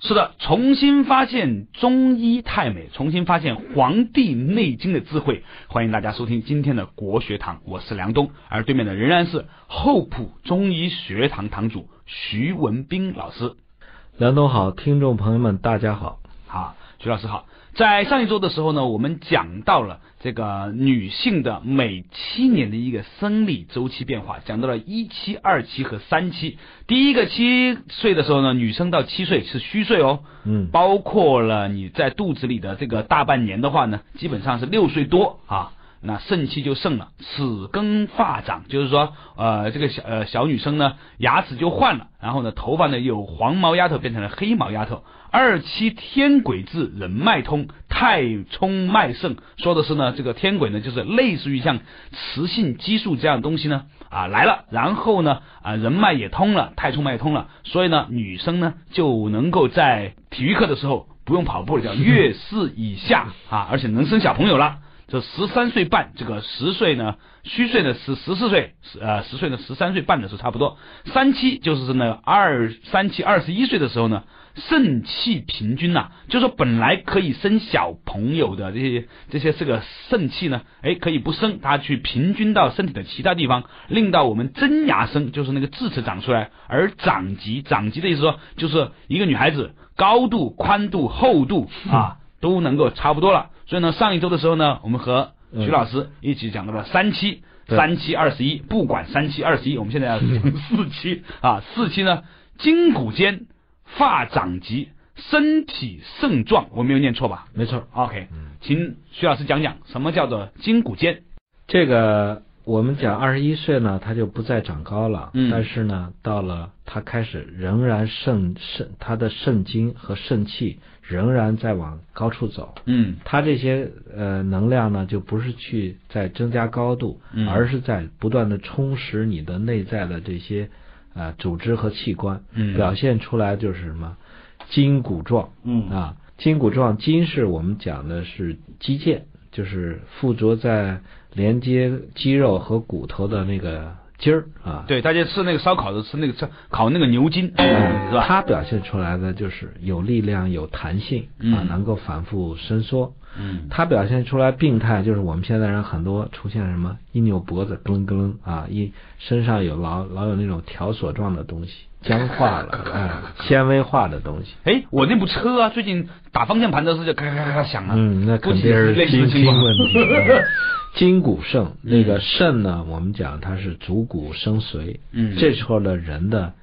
是的，重新发现中医太美，重新发现《黄帝内经》的智慧。欢迎大家收听今天的国学堂，我是梁东，而对面的仍然是厚朴中医学堂堂主徐文斌老师。梁东好，听众朋友们大家好，好，徐老师好。在上一周的时候呢，我们讲到了这个女性的每七年的一个生理周期变化，讲到了一期、二期和三期。第一个七岁的时候呢，女生到七岁是虚岁哦，嗯，包括了你在肚子里的这个大半年的话呢，基本上是六岁多啊。那肾气就盛了，齿更发长，就是说，呃，这个小呃小女生呢，牙齿就换了，然后呢，头发呢由黄毛丫头变成了黑毛丫头。二七天癸至，人脉通，太冲脉盛，说的是呢，这个天癸呢，就是类似于像雌性激素这样东西呢，啊来了，然后呢，啊人脉也通了，太冲脉通了，所以呢，女生呢就能够在体育课的时候不用跑步了，叫月事以下啊，而且能生小朋友了。这十三岁半，这个十岁呢，虚岁呢是十四岁，呃十岁呢十三岁半的时候差不多。三七就是呢二三七二十一岁的时候呢，肾气平均呐，就说本来可以生小朋友的这些这些这个肾气呢，哎可以不生，它去平均到身体的其他地方，令到我们真牙生，就是那个智齿长出来，而长级长级的意思说，就是一个女孩子高度、宽度、厚度啊都能够差不多了。所以呢，上一周的时候呢，我们和徐老师一起讲到了三期，三七二十一，不管三七二十一，我们现在要讲四七啊，四七呢，筋骨坚，发长急，身体盛壮，我没有念错吧？没错。OK，请徐老师讲讲什么叫做筋骨坚？这个我们讲二十一岁呢，他就不再长高了，嗯但是呢，到了他开始仍然肾肾他的肾精和肾气仍然在往高处走，嗯他这些呃能量呢，就不是去在增加高度，嗯而是在不断的充实你的内在的这些呃组织和器官，嗯表现出来就是什么筋骨状，嗯啊，筋骨状，筋是我们讲的是肌腱，就是附着在连接肌肉和骨头的那个筋儿啊。对，大家吃那个烧烤的吃那个吃烤那个牛筋，是吧？它表现出来的就是有力量、有弹性啊嗯，能够反复伸缩。嗯它表现出来病态，就是我们现在人很多出现什么一扭脖子咯楞咯楞啊，一身上有老老有那种条索状的东西，僵化了，哎，纤维化的东西。哎，我那部车啊，最近打方向盘的时候就咔咔咔咔响了。嗯，那肯定是筋筋问题。嗯 筋骨盛，那个肾呢，我们讲它是主骨生髓，嗯这时候的人的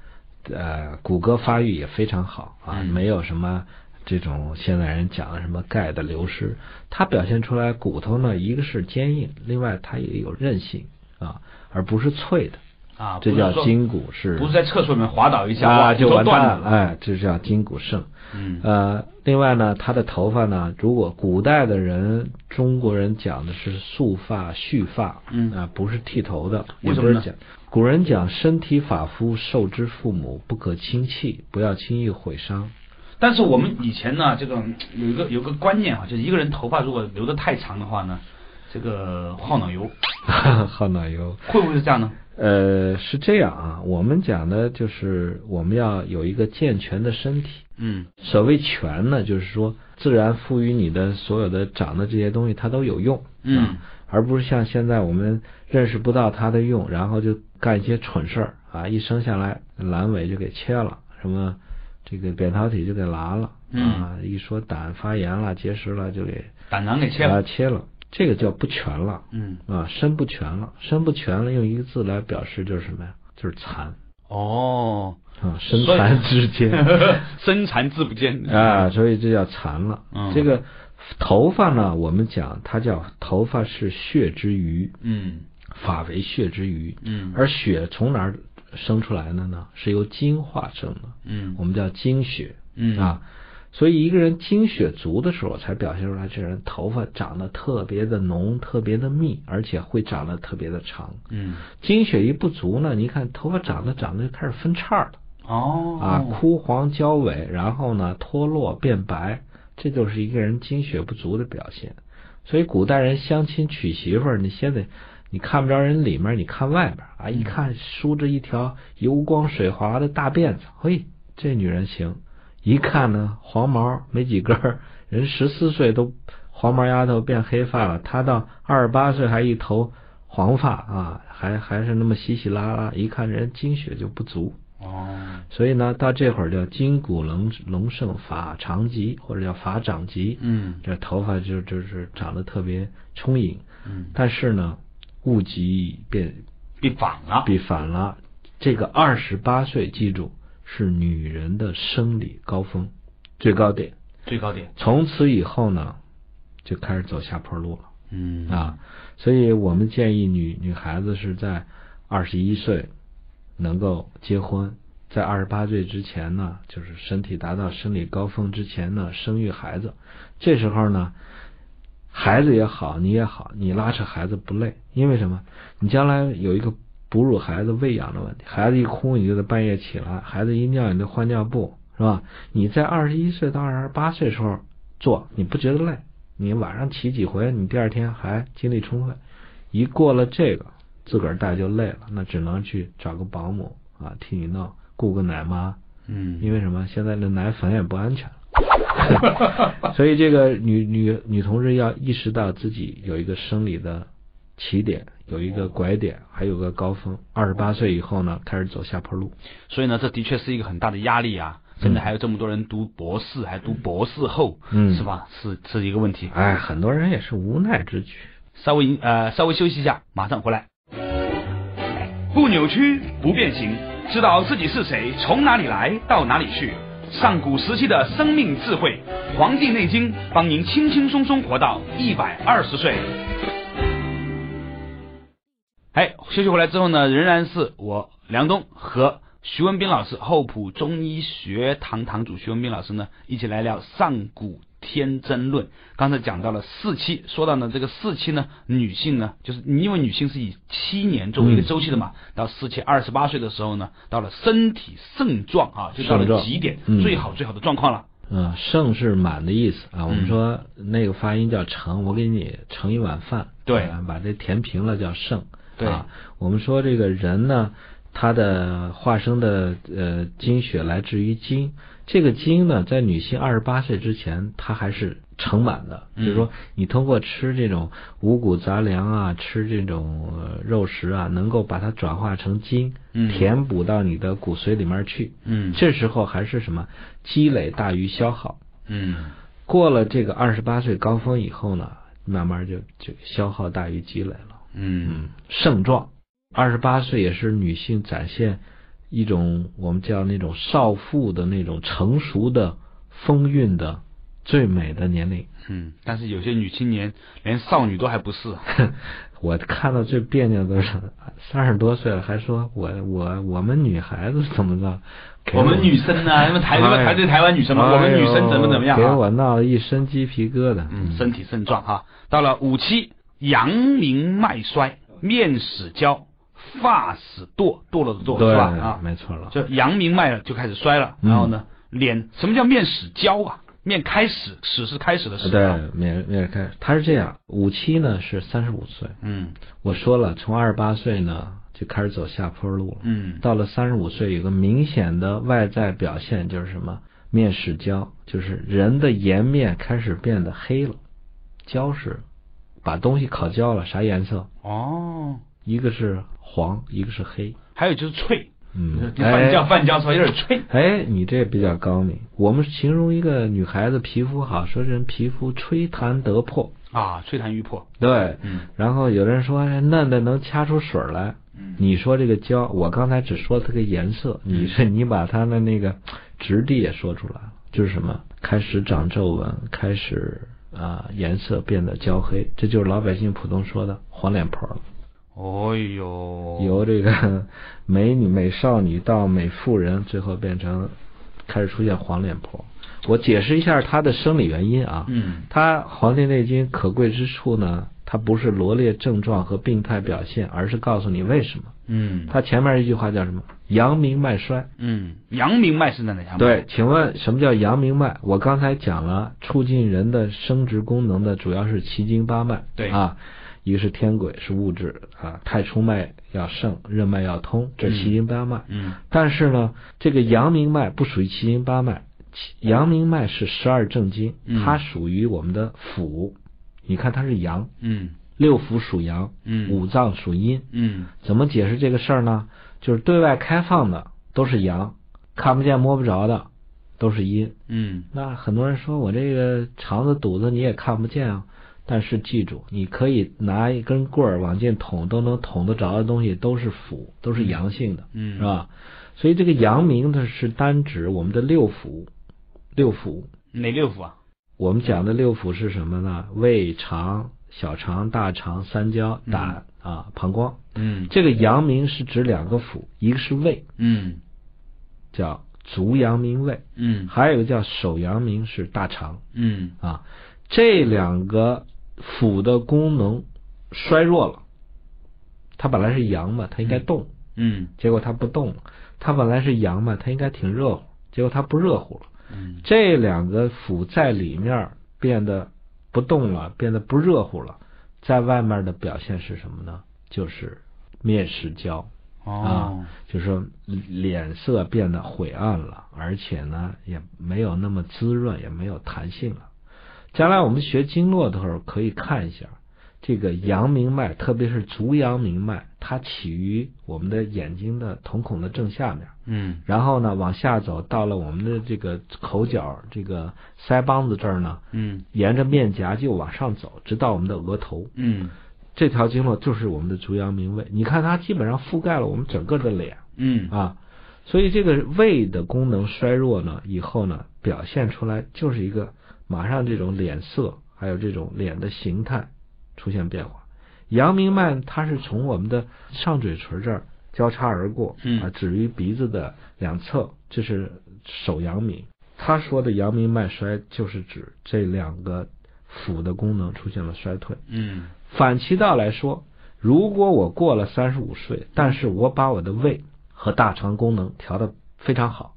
呃骨骼发育也非常好啊，嗯没有什么这种现代人讲的什么钙的流失，它表现出来骨头呢，一个是坚硬，另外它也有韧性啊，而不是脆的，啊，这叫筋骨是不是在厕所里面滑倒一下啊就完蛋了，哎，这叫筋骨盛。嗯呃，另外呢，他的头发呢，如果古代的人，中国人讲的是束发、蓄发，嗯啊、不是剃头的，为什么呢也不是讲。古人讲身体发肤受之父母，不可轻弃，不要轻易毁伤。但是我们以前呢，这个有一个有个观念啊，就是一个人头发如果留得太长的话呢，这个耗脑油，耗脑油。会不会是这样呢？呃，是这样啊，我们讲的就是我们要有一个健全的身体。嗯所谓全呢，就是说自然赋予你的所有的长的这些东西，它都有用，嗯啊，而不是像现在我们认识不到它的用，然后就干一些蠢事儿啊，一生下来阑尾就给切了，什么这个扁桃体就给拉了，嗯啊，一说胆发炎了、结石了就给胆囊给切啊了。切了，这个叫不全了，嗯啊，身不全了，身不全了，用一个字来表示就是什么呀？就是残哦，啊，身残志坚。身残志不坚啊，所以这叫残了。嗯这个头发呢，我们讲它叫头发是血之余，嗯发为血之余。嗯而血从哪儿生出来的呢？是由精化生的，嗯我们叫精血。嗯啊，所以一个人精血足的时候，才表现出来这人头发长得特别的浓、特别的密，而且会长得特别的长。嗯精血一不足呢，你看头发长得长得就开始分叉了。哦啊，枯黄焦萎，然后呢脱落变白，这就是一个人精血不足的表现。所以古代人相亲娶媳妇儿，你先得你看不着人里面，你看外边啊，一看梳着一条油光水滑的大辫子，嘿，这女人行。一看呢，黄毛没几根儿，人十四岁都黄毛丫头变黑发了，她到二十八岁还一头黄发啊，还还是那么稀稀拉拉，一看人精血就不足。哦，所以呢，到这会儿叫筋骨隆隆盛，发长极，或者叫发长极。嗯这头发就就是长得特别充盈，嗯，但是呢，物极变必反了，必反了。这个二十八岁，记住是女人的生理高峰，最高点。最高点。从此以后呢，就开始走下坡路了嗯啊。所以我们建议女女孩子是在二十一岁能够结婚，在二十八岁之前呢，就是身体达到生理高峰之前呢，生育孩子。这时候呢，孩子也好，你也好，你拉扯孩子不累，因为什么？你将来有一个哺乳孩子喂养的问题，孩子一哭你就得半夜起来，孩子一尿你就换尿布，是吧？你在二十一岁到二十八岁时候做，你不觉得累？你晚上起几回，你第二天还精力充沛。一过了这个，自个儿带就累了，那只能去找个保姆啊替你弄，雇个奶妈，嗯，因为什么？现在的奶粉也不安全了，所以这个女女女同志要意识到自己有一个生理的起点，有一个拐点，还有个高峰。二十八岁以后呢，开始走下坡路。所以呢，这的确是一个很大的压力啊。现在还有这么多人读博士，还读博士后，嗯是吧？是是一个问题。哎，很多人也是无奈之举。稍微呃稍微休息一下，马上回来。不扭曲，不变形，知道自己是谁，从哪里来，到哪里去。上古时期的生命智慧，《黄帝内经》帮您轻轻松松活到一百二十岁。哎，休息回来之后呢，仍然是我梁东和徐文斌老师，厚朴中医学堂堂主徐文斌老师呢，一起来聊上古天真论。刚才讲到了四期，说到呢这个四期呢，女性呢，就是因为女性是以七年作为一个周期的嘛，到四期二十八岁的时候呢，到了身体盛壮啊，就到了极点，嗯最好最好的状况了。嗯，盛是满的意思啊。我们嗯说那个发音叫盛，我给你盛一碗饭，对啊把这填平了叫盛。对啊，我们说这个人呢，他的化生的呃精血来自于精，这个精呢，在女性二十八岁之前，它还是盛满的。嗯就是说，你通过吃这种五谷杂粮啊，吃这种、呃肉食啊，能够把它转化成精，嗯填补到你的骨髓里面去。嗯这时候还是什么积累大于消耗。嗯过了这个二十八岁高峰以后呢，慢慢就就消耗大于积累了。嗯盛壮，二十八岁也是女性展现一种我们叫那种少妇的那种成熟的风韵的最美的年龄。嗯，但是有些女青年连少女都还不是。我看到最别扭的是三十多岁了还说我我我们女孩子怎么着？我们女生呢，台 因为台对台湾女生嘛，我们女生怎么怎么样给啊？我闹得一身鸡皮疙瘩。嗯，身体盛壮哈。到了五七，阳明脉衰，面始焦，发始堕，堕落的堕对是吧？啊，没错了。就阳明脉就开始衰了。嗯然后呢，脸什么叫面始焦啊？面开始，始是开始的始。啊对，面面开始，他是这样，五七呢是三十五岁，嗯我说了，从二十八岁呢就开始走下坡路了。嗯到了三十五岁，有个明显的外在表现就是什么？面始焦，就是人的颜面开始变得黑了。焦是把东西烤焦了，啥颜色？哦，一个是黄，一个是黑。还有就是脆，嗯，饭焦哎饭焦出来有点脆。哎，你这比较高明。我们形容一个女孩子皮肤好，说这人皮肤吹弹得破。啊，吹弹欲破。对，嗯然后有人说哎嫩的能掐出水来，嗯你说这个胶，我刚才只说它个颜色，你是你把它的那个质地也说出来了，就是什么开始长皱纹，开始啊、颜色变得焦黑，这就是老百姓普通说的黄脸婆了。哦呦，由这个 美女、美少女到美妇人，最后变成开始出现黄脸婆。我解释一下她的生理原因啊。嗯它《黄帝内经》可贵之处呢，它不是罗列症状和病态表现，而是告诉你为什么。嗯它前面一句话叫什么？阳明脉衰。嗯，阳明脉是在哪条？对，，请问什么叫阳明脉？我刚才讲了，促进人的生殖功能的主要是奇经八脉。对啊，一个是天癸，是物质啊，太冲脉要盛，任脉要通，这是奇经八脉。嗯但是呢，这个阳明脉不属于七经八脉，阳明脉是十二正经，嗯它属于我们的腑。你看它是阳，嗯六腑属阳，嗯五脏属阴。嗯怎么解释这个事儿呢？就是对外开放的都是阳，看不见摸不着的都是阴。嗯那很多人说我这个肠子肚子你也看不见啊，但是记住，你可以拿一根棍儿往进捅，都能捅得着的东西都是腑，都是阳性的，嗯是吧？所以这个阳明呢是单指我们的六腑，六腑。哪六腑啊？我们讲的六腑是什么呢？胃、肠、小肠、大肠、三焦、胆、啊、膀胱。嗯这个阳明是指两个腑，一个是胃，嗯叫足阳明胃，嗯还有一个叫手阳明是大肠嗯啊。这两个腑的功能衰弱了，它本来是阳嘛，它应该动，嗯结果它不动了。它本来是阳嘛，它应该挺热乎，结果它不热乎了。嗯这两个腑在里面变得不动了，变得不热乎了，在外面的表现是什么呢？就是面食焦。啊就是说脸色变得晦暗了，而且呢也没有那么滋润，也没有弹性了。将来我们学经络的时候可以看一下这个阳明脉，特别是足阳明脉，它起于我们的眼睛的瞳孔的正下面，嗯。然后呢往下走到了我们的这个口角这个腮帮子这儿呢，嗯。沿着面颊就往上走，直到我们的额头。嗯。这条经络就是我们的足阳明胃，你看它基本上覆盖了我们整个的脸。嗯。啊，所以这个胃的功能衰弱呢，以后呢表现出来就是一个马上这种脸色，还有这种脸的形态出现变化。阳明脉它是从我们的上嘴唇这儿交叉而过，嗯啊，止于鼻子的两侧，这是手阳明。他说的阳明脉衰，就是指这两个腑的功能出现了衰退。嗯反其道来说，如果我过了三十五岁，但是我把我的胃和大肠功能调得非常好，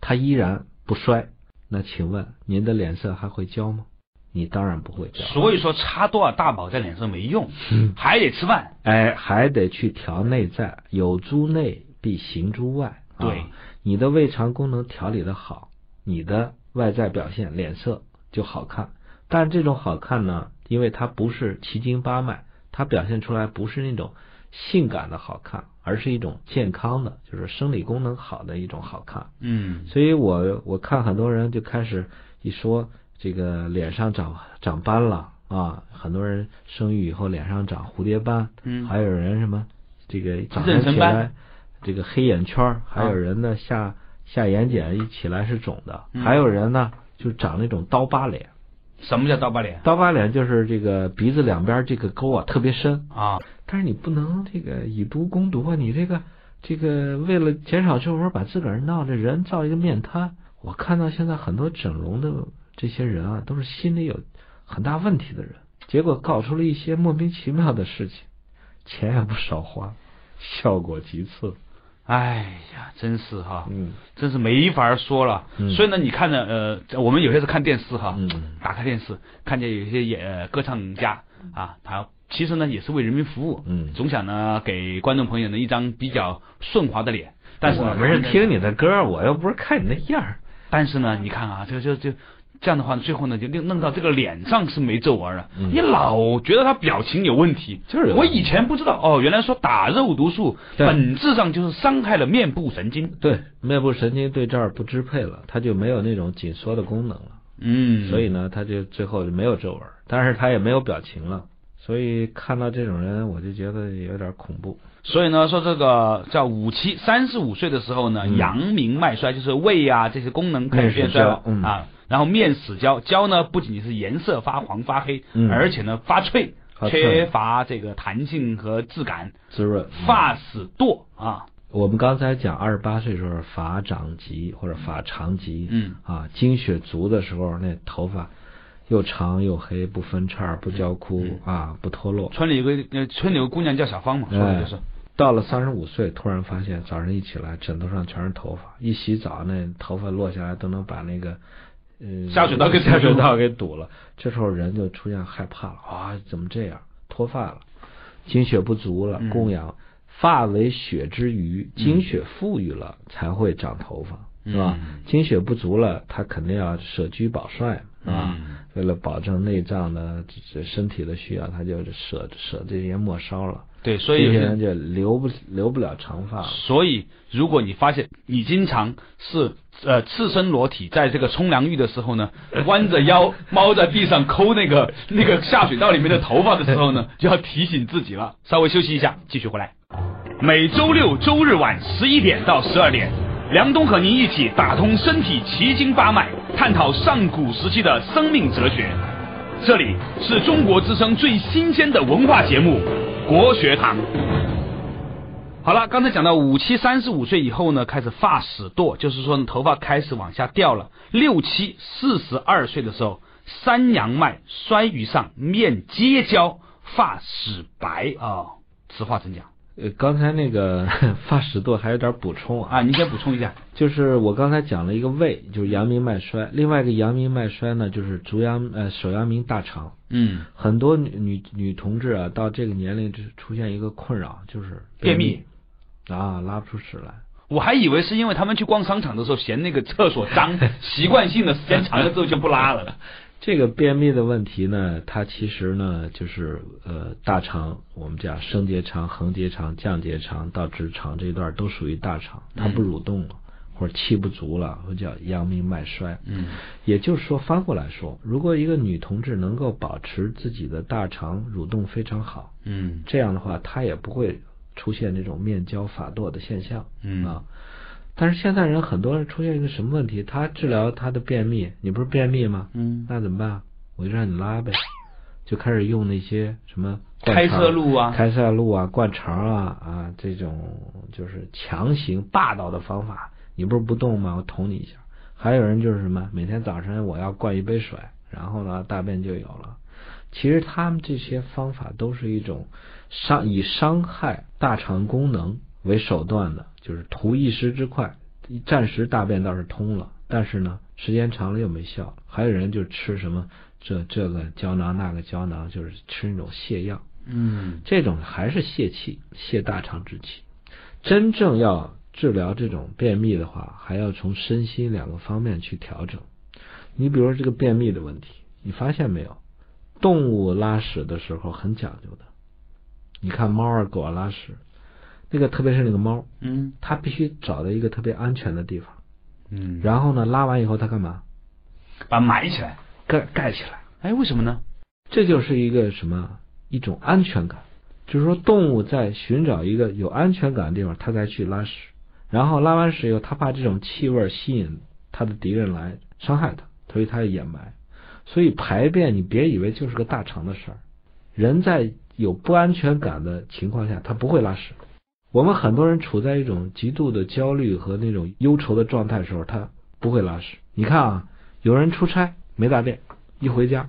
它依然不衰，那请问您的脸色还会焦吗？你当然不会焦，所以说擦多少大宝在脸上没用，还得吃饭。哎，还得去调内在，有诸内必行诸外。啊对你的胃肠功能调理的好，你的外在表现脸色就好看。但这种好看呢，因为它不是奇经八脉，它表现出来不是那种性感的好看，而是一种健康的，就是生理功能好的一种好看。嗯。所以我我看很多人就开始一说这个脸上长长斑了啊，很多人生育以后脸上长蝴蝶斑，嗯。还有人什么这个早上起来这个黑眼圈，还有人呢下下眼睑一起来是肿的，嗯。还有人呢就长那种刀疤脸，什么叫刀疤脸？刀疤脸就是这个鼻子两边这个沟啊特别深，啊？但是你不能这个以毒攻毒啊！你这个这个为了减少皱纹，把自个儿闹这人造一个面瘫。我看到现在很多整容的这些人啊，都是心里有很大问题的人，结果搞出了一些莫名其妙的事情，钱也不少花，效果极次。哎呀，真是哈，嗯真是没法说了。嗯所以呢，你看呢，呃，我们有些时候看电视哈，嗯打开电视，看见有些演、呃歌唱家啊，他其实呢也是为人民服务，嗯总想呢给观众朋友呢一张比较顺滑的脸。但是呢我们是听你的歌，我又不是看你那样儿。但是呢，你看啊，就就就这样的话，最后呢就弄弄到这个脸上是没皱纹了，嗯你老觉得他表情有问题。就是有我以前不知道哦，原来说打肉毒素对本质上就是伤害了面部神经。对，面部神经对这儿不支配了，它就没有那种紧缩的功能了。嗯，所以呢，他就最后就没有皱纹，但是他也没有表情了。所以看到这种人，我就觉得有点恐怖。所以呢，说这个叫五七，三十五岁的时候呢，嗯阳明脉衰，就是胃啊这些功能开始变衰了啊。然后面死焦，焦呢不仅仅是颜色发黄发黑，嗯而且呢发脆，缺乏这个弹性和质感，滋润。发死堕啊。我们刚才讲二十八岁时候发长疾或者发长疾，嗯啊，经血足的时候，那头发又长又黑，不分叉，不焦枯、啊，不脱落。村里有个呃，村里有个姑娘叫小芳嘛，说的就是，到了三十五岁，突然发现早上一起来，枕头上全是头发，一洗澡那头发落下来都能把那个。呃，下水道给堵下水道给堵了，这时候人就出现害怕了啊！怎么这样？脱发了，精血不足了，嗯供养发为血之余，精血富裕了才会长头发。是吧？嗯精血不足了，他肯定要舍居保帅，是吧？嗯为了保证内脏的这这身体的需要，他就舍舍这些末梢了。对，所以有些人就留不留不了长发。所以，如果你发现你经常是呃赤身裸体，在这个冲凉浴的时候呢，弯着腰 猫在地上抠那个那个下水道里面的头发的时候呢，就要提醒自己了。稍微休息一下，继续回来。每周六周日晚十一点到十二点，梁冬和您一起打通身体奇经八脉，探讨上古时期的生命哲学。这里是中国之声最新鲜的文化节目《国学堂》。好了，刚才讲到五七三十五岁以后呢，开始发始堕，就是说呢头发开始往下掉了。六七四十二岁的时候，三阳脉衰于上，面结焦，发始白啊、此话怎讲呃，刚才那个 发始堕还有点补充啊，啊？您先补充一下。就是我刚才讲了一个胃，就是阳明脉衰，另外一个阳明脉衰呢，就是足阳呃手阳明大肠。嗯，很多女女女同志啊，到这个年龄就出现一个困扰，就是便秘秘啊，拉不出屎来。我还以为是因为他们去逛商场的时候嫌那个厕所脏，习惯性的时间长了之后就不拉了。这个便秘的问题呢，它其实呢就是呃大肠，我们讲升结肠、横结肠、降结肠到直肠这一段都属于大肠，它不蠕动了，或者气不足了，或者叫阳明脉衰。嗯也就是说，翻过来说，如果一个女同志能够保持自己的大肠蠕动非常好，嗯这样的话，她也不会出现这种面焦发堕的现象。嗯啊，但是现在人很多人出现一个什么问题？他治疗他的便秘，你不是便秘吗？嗯，那怎么办？我就让你拉呗，就开始用那些什么开塞露啊，开塞露啊、灌肠啊啊这种就是强行霸道的方法。你不是不动吗？我捅你一下。还有人就是什么，每天早晨我要灌一杯水，然后呢大便就有了。其实他们这些方法都是一种伤以伤害大肠功能为手段的，就是图一时之快，暂时大便倒是通了，但是呢时间长了又没效。还有人就吃什么这这个胶囊那个胶囊，就是吃那种泻药。嗯这种还是泄气，泄大肠之气。真正要治疗这种便秘的话，还要从身心两个方面去调整。你比如说这个便秘的问题，你发现没有？动物拉屎的时候很讲究的。你看猫啊狗啊拉屎，那个特别是那个猫，嗯它必须找到一个特别安全的地方，嗯，然后呢拉完以后它干嘛？把埋起来。盖盖起来。哎，为什么呢？这就是一个什么？一种安全感，就是说动物在寻找一个有安全感的地方，它才去拉屎。然后拉完屎以后，它怕这种气味吸引它的敌人来伤害它，所以它要掩埋。所以排便，你别以为就是个大肠的事儿。人在有不安全感的情况下，他不会拉屎。我们很多人处在一种极度的焦虑和那种忧愁的状态的时候，他不会拉屎。你看啊，有人出差没大便，一回家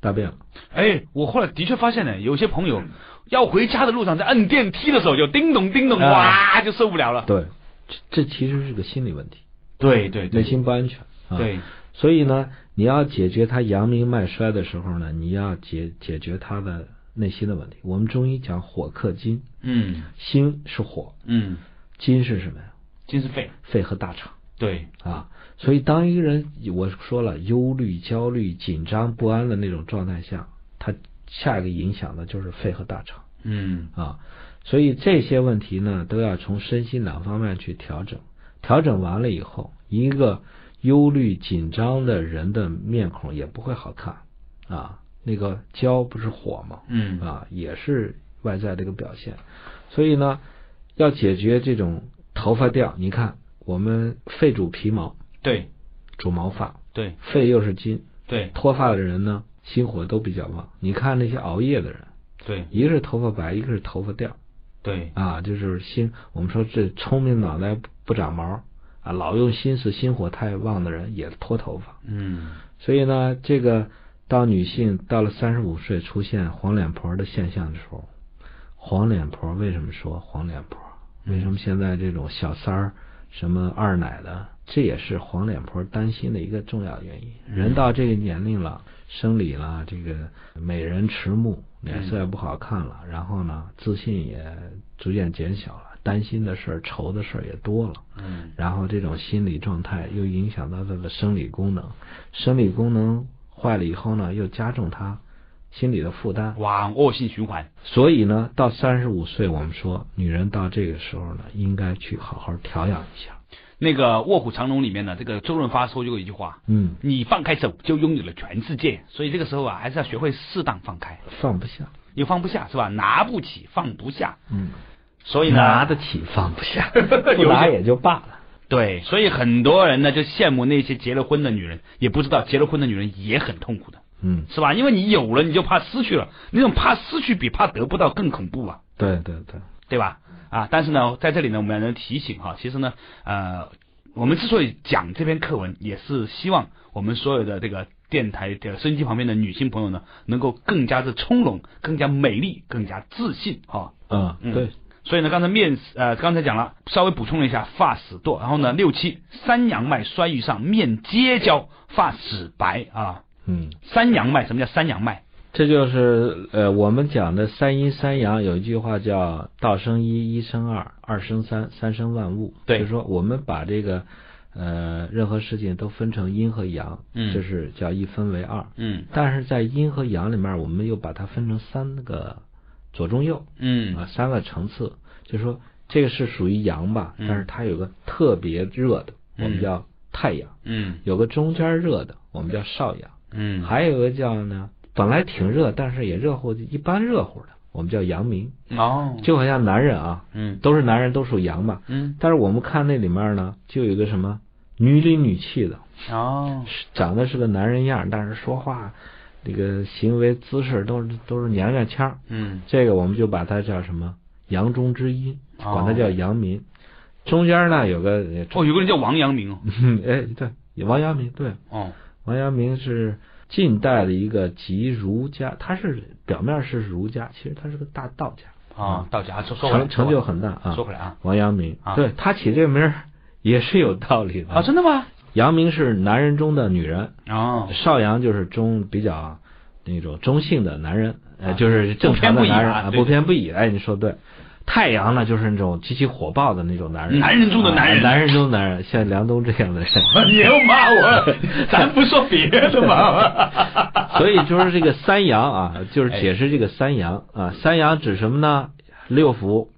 大便了。哎，我后来的确发现呢，有些朋友要回家的路上，在摁电梯的时候就叮咚叮咚，啊哇，就受不了了。对，这这其实是个心理问题，对对内心不安全。啊、，对，所以呢，你要解决他阳明脉衰的时候呢，你要解解决他的内心的问题。我们中医讲火克金，嗯心是火，嗯，金是什么呀？金是肺，肺和大肠对，啊。所以当一个人我说了忧虑、焦虑、紧张、不安的那种状态下，他下一个影响的就是肺和大肠。嗯啊，所以这些问题呢，都要从身心两方面去调整。调整完了以后，一个忧虑紧张的人的面孔也不会好看啊。那个焦不是火吗？嗯啊，也是外在的一个表现。所以呢，要解决这种头发掉，你看我们肺主皮毛，对主毛发，对肺又是金，对脱发的人呢，心火都比较旺。你看那些熬夜的人，对一个是头发白，一个是头发掉。对，啊，就是心，我们说这聪明脑袋不长毛啊，老用心思，心火太旺的人也脱头发。嗯所以呢，这个当女性到了三十五岁出现黄脸婆的现象的时候，黄脸婆为什么说黄脸婆？为什么现在这种小三儿、什么二奶的，这也是黄脸婆担心的一个重要原因。人到这个年龄了，生理了，这个美人迟暮，脸色也不好看了，然后呢，自信也逐渐减小了，担心的事儿、愁的事儿也多了，嗯然后这种心理状态又影响到她的生理功能，生理功能坏了以后呢，又加重他心理的负担。哇，恶性循环。所以呢，到三十五岁，我们说女人到这个时候呢，应该去好好调养一下。那个《卧虎藏龙》里面呢，这个周润发说过一句话：嗯，你放开手就拥有了全世界。所以这个时候啊，还是要学会适当放开，放不下。又放不下是吧？拿不起，放不下。嗯，所以呢，拿得起放不下，不拿也就罢了。对，所以很多人呢就羡慕那些结了婚的女人，也不知道结了婚的女人也很痛苦的，嗯，是吧？因为你有了，你就怕失去了，那种怕失去比怕得不到更恐怖啊，对对对，对吧？啊，但是呢，在这里呢，我们要能提醒哈，其实呢，呃，我们之所以讲这篇课文，也是希望我们所有的这个电台的收音机旁边的女性朋友呢，能够更加的从容，更加美丽，更加自信哈。嗯，嗯。对，所以呢，刚才面呃刚才讲了，稍微补充了一下发始堕，然后呢六七三阳脉衰于上，面结焦，发始白啊。嗯，三阳脉，什么叫三阳脉？这就是呃我们讲的三阴三阳，有一句话叫“道生一，一生二，二生三，三生万物”。对就是说我们把这个呃任何事情都分成阴和阳，嗯这是叫一分为二。嗯但是在阴和阳里面，我们又把它分成三个左中右嗯。啊，三个层次，就是说这个是属于阳吧，嗯。但是它有个特别热的，我们嗯。叫太阳；嗯。有个中间热的，我们叫少阳；嗯，还有一个叫呢，本来挺热，但是也热乎，一般热乎的，我们叫阳明。哦，就好像男人啊，嗯。都是男人，都属阳嘛。嗯。但是我们看那里面呢，就有一个什么女里女气的，哦。长得是个男人样，但是说话这个行为姿势都是都是娘娘腔儿。嗯这个我们就把它叫什么阳中之阴，哦管它叫阳明。中间呢有个，哦，有个人叫王阳明哦 哎，对，王阳明，对，哦王阳明是近代的一个集儒家，他是表面是儒家，其实他是个大道家，啊，道家说说成成就很大啊。说回来啊王阳明，啊对他起这个名儿也是有道理的啊，真的吗？阳明是男人中的女人，哦少阳就是中比较那种中性的男人，就是正常的男人啊，不偏不倚。哎，你说对。太阳呢，就是那种极其火爆的那种男人，男人中的男人啊男人中的男人，像梁冬这样的人。你又骂我，咱不说别的嘛。所以就是这个三阳啊，就是解释这个三阳啊。三阳指什么呢？六腑。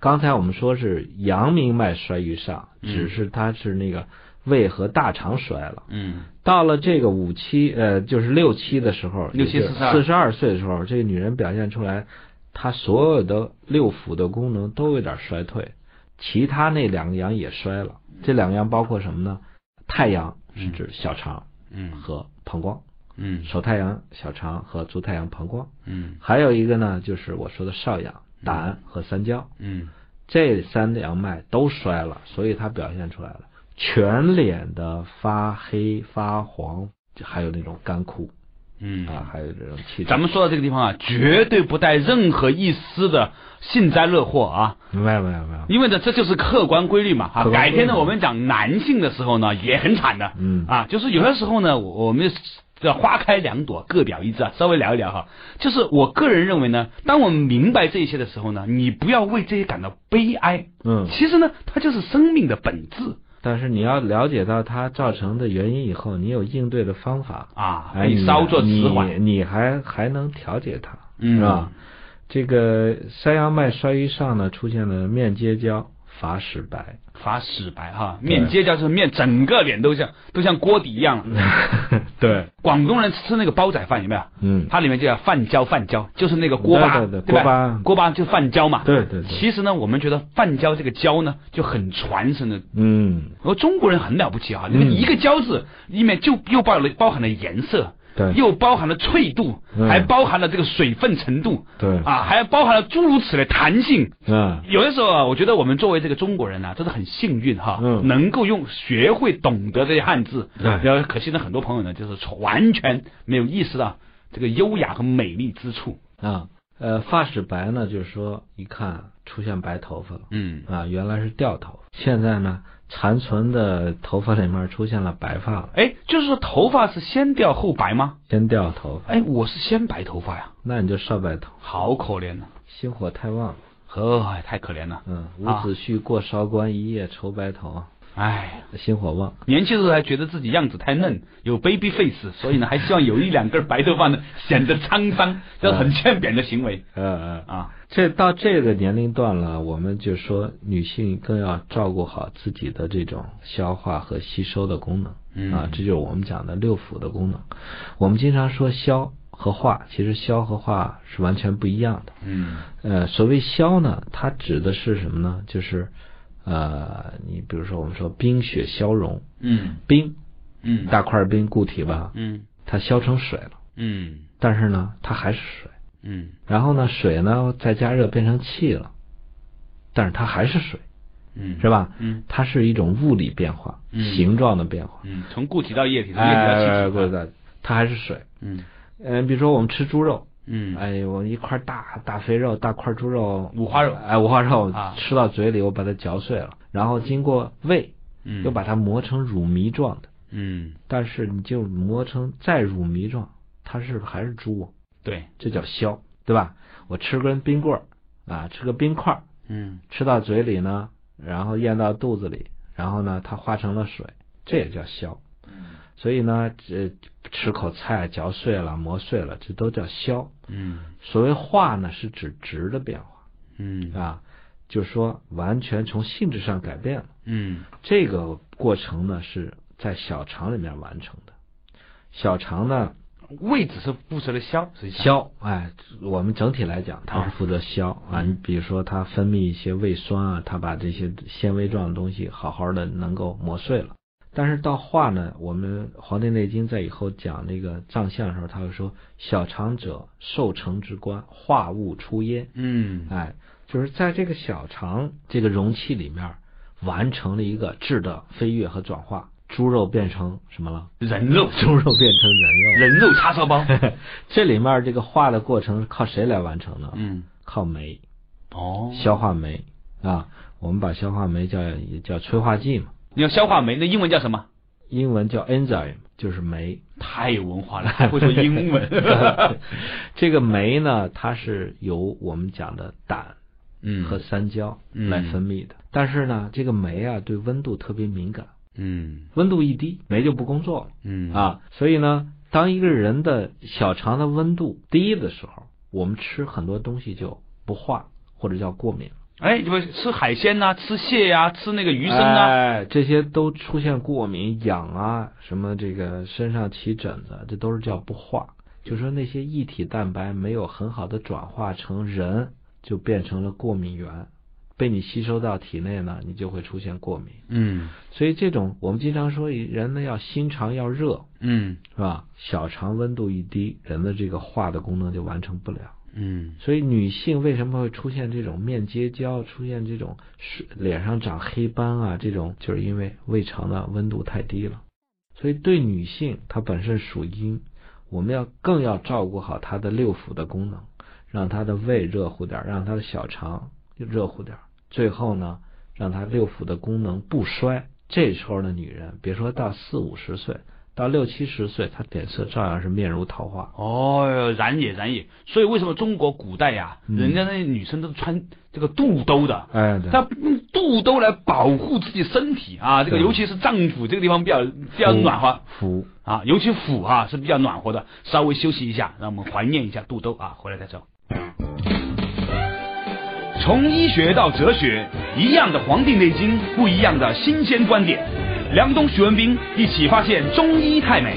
刚才我们说是阳明脉衰于上，嗯只是它是那个胃和大肠衰了。嗯到了这个五七呃，就是六七的时候，六七四十二四十二岁的时候，这个女人表现出来，她所有的六腑的功能都有点衰退，其他那两个阳也衰了。这两个阳包括什么呢？太阳是指小肠嗯和膀胱，嗯手太阳、小肠和足太阳、膀胱。嗯还有一个呢，就是我说的少阳、胆和三焦，嗯这三阳脉都衰了，所以它表现出来了，全脸的发黑、发黄，还有那种干枯。嗯。啊，还有这种气咱们说到这个地方啊，绝对不带任何一丝的幸灾乐祸啊，没有没有没有，因为呢，这就是客观规律嘛啊。客观规律。改天呢，我们讲男性的时候呢，也很惨的，嗯。啊，就是有些时候呢，我我们这花开两朵，各表一枝啊，稍微聊一聊哈。就是我个人认为呢，当我们明白这些的时候呢，你不要为这些感到悲哀，嗯，其实呢，它就是生命的本质但是你要了解到它造成的原因以后，你有应对的方法，啊，可哎，以稍作迟缓，你你还还能调节它，嗯是吧？这个三阳脉衰于上呢，出现了面结焦、发始白，发始白哈，面结焦就是面整个脸都像都像锅底一样。对，广东人吃那个煲仔饭有没有？嗯，它里面就叫饭焦，饭焦就是那个锅巴，对吧？锅巴。锅巴就是饭焦嘛。对对对。其实呢，我们觉得饭焦这个焦呢，就很传神的。嗯，而中国人很了不起啊，那个嗯。一个焦字里面就又包了包含了颜色，对，又包含了脆度，嗯。还包含了这个水分程度，对，啊，还包含了诸如此类弹性。嗯，有的时候啊，我觉得我们作为这个中国人呢、真的很幸运哈，嗯。能够用学会懂得这些汉字。对。然后可惜呢，很多朋友呢，就是完全没有意识到这个优雅和美丽之处。啊，呃，发始白呢，就是说一看出现白头发了，嗯。啊，原来是掉头，现在呢，残存的头发里面出现了白发。了，哎，就是说头发是先掉后白吗？先掉头发，哎，我是先白头发呀，那你就少白头，好可怜呐、心火太旺。了。呵，太可怜了。嗯，伍啊子胥过韶关，一夜愁白头，哎，心火旺。年轻的时候还觉得自己样子太嫩，有 baby face，所以呢，还希望有一两根白头发呢，显得沧桑，这很欠扁的行为。嗯嗯。啊。这到这个年龄段了，我们就说女性更要照顾好自己的这种消化和吸收的功能、嗯啊，这就是我们讲的六腑的功能。我们经常说消和化，其实消和化是完全不一样的。嗯呃，所谓消呢，它指的是什么呢？就是呃，你比如说我们说冰雪消融，嗯冰嗯大块冰固体吧，嗯它消成水了，嗯但是呢，它还是水。嗯。然后呢，水呢再加热变成气了，但是它还是水，嗯，是吧？嗯。它是一种物理变化，嗯。形状的变化。嗯，从固体到液体，从液体到哎，气体，对对，它还是水。嗯。嗯，比如说我们吃猪肉，嗯，哎，我一块大大肥肉，大块猪肉，五花肉。哎，五花肉啊。吃到嘴里，我把它嚼碎了，然后经过胃，嗯。又把它磨成乳糜状的，嗯，但是你就磨成再乳糜状，它是还是猪，对，这叫消，对吧？我吃根冰棍儿啊，吃个冰块儿，嗯吃到嘴里呢，然后咽到肚子里，然后呢，它化成了水，这也叫消。嗯所以呢，这吃口菜嚼碎了、磨碎了，这都叫消。嗯所谓化呢，是指质的变化嗯啊，就是说完全从性质上改变了。嗯这个过程呢，是在小肠里面完成的。小肠呢，胃只是负责的消，消，哎，我们整体来讲，它是负责消啊。你比如说，它分泌一些胃酸啊，它把这些纤维状的东西好好的能够磨碎了。但是到化呢，我们《黄帝内经》在以后讲那个脏象的时候，他会说：“小肠者，受成之官，化物出焉。”嗯哎，就是在这个小肠这个容器里面，完成了一个质的飞跃和转化。猪肉变成什么了？人肉，猪肉变成人肉。人肉叉烧包，这里面这个化的过程是靠谁来完成呢？嗯，靠酶，哦，消化酶啊。我们把消化酶叫也叫催化剂嘛，你要消化酶，那英文叫什么？英文叫 enzyme，就是酶。太有文化了，还会说英文。这个酶呢，它是由我们讲的胆嗯和三焦嗯来分泌的。但是呢，这个酶啊对温度特别敏感，嗯温度一低，酶就不工作了。嗯，啊，所以呢，当一个人的小肠的温度低的时候，我们吃很多东西就不化或者叫过敏。哎，你们吃海鲜呐、吃蟹呀、吃那个鱼生啊，哎，这些都出现过敏、痒啊，什么这个身上起疹子，这都是叫不化。就说那些异体蛋白没有很好的转化成人，就变成了过敏源，被你吸收到体内呢，你就会出现过敏。嗯所以这种我们经常说，人呢要心肠要热，嗯是吧？小肠温度一低，人的这个化的功能就完成不了。嗯所以女性为什么会出现这种面结焦，出现这种是脸上长黑斑啊？这种就是因为胃肠的温度太低了。所以对女性，她本身属阴，我们要更要照顾好她的六腑的功能，让她的胃热乎点儿，让她的小肠热乎点儿。最后呢，让她六腑的功能不衰。这时候的女人，别说到四五十岁，到六七十岁，她脸色照样是面如桃花。哦哟，然也然也。所以为什么中国古代呀、嗯人家那女生都穿这个肚兜的？哎，对。她用肚兜来保护自己身体啊，这个尤其是脏腑这个地方比较比较暖和腑啊，尤其腑啊是比较暖和的。稍微休息一下，让我们怀念一下肚兜啊，回来再说。从医学到哲学，一样的《黄帝内经》，不一样的新鲜观点。梁冬、徐文斌一起发现中医太美。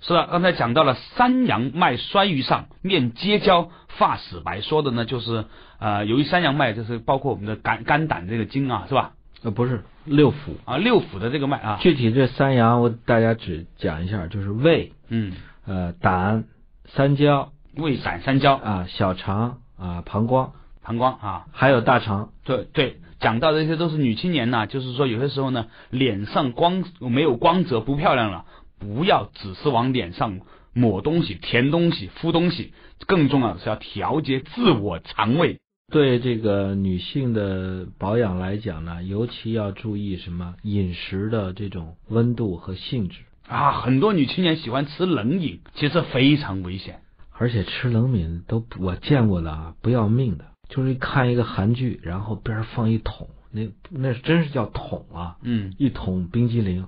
是的，刚才讲到了三阳脉衰于上，面结焦，发死白，说的呢就是呃，由于三阳脉就是包括我们的肝、肝胆这个经啊，是吧？呃不是六腑。啊，六腑的这个脉啊，具体这三阳，我大家只讲一下，就是胃、嗯，呃胆、三焦胃、胆、三焦、啊、小肠啊、膀胱，膀胱啊，还有大肠。对对，讲到的这些都是女青年呐、就是说有些时候呢，脸上光没有光泽，不漂亮了，不要只是往脸上抹东西、填东西、敷东西，更重要的是要调节自我肠胃。对这个女性的保养来讲呢，尤其要注意什么饮食的这种温度和性质，啊，很多女青年喜欢吃冷饮，其实非常危险。而且吃冷饮都我见过的啊，不要命的，就是看一个韩剧，然后边儿放一桶，那那真是叫桶啊，嗯。一桶冰激凌，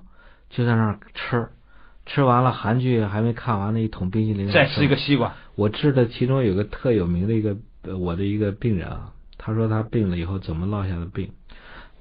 就在那儿吃，吃完了韩剧还没看完，那一桶冰激凌再吃一个西瓜，我治的其中有个特有名的一个呃我的一个病人啊，他说他病了以后怎么落下的病，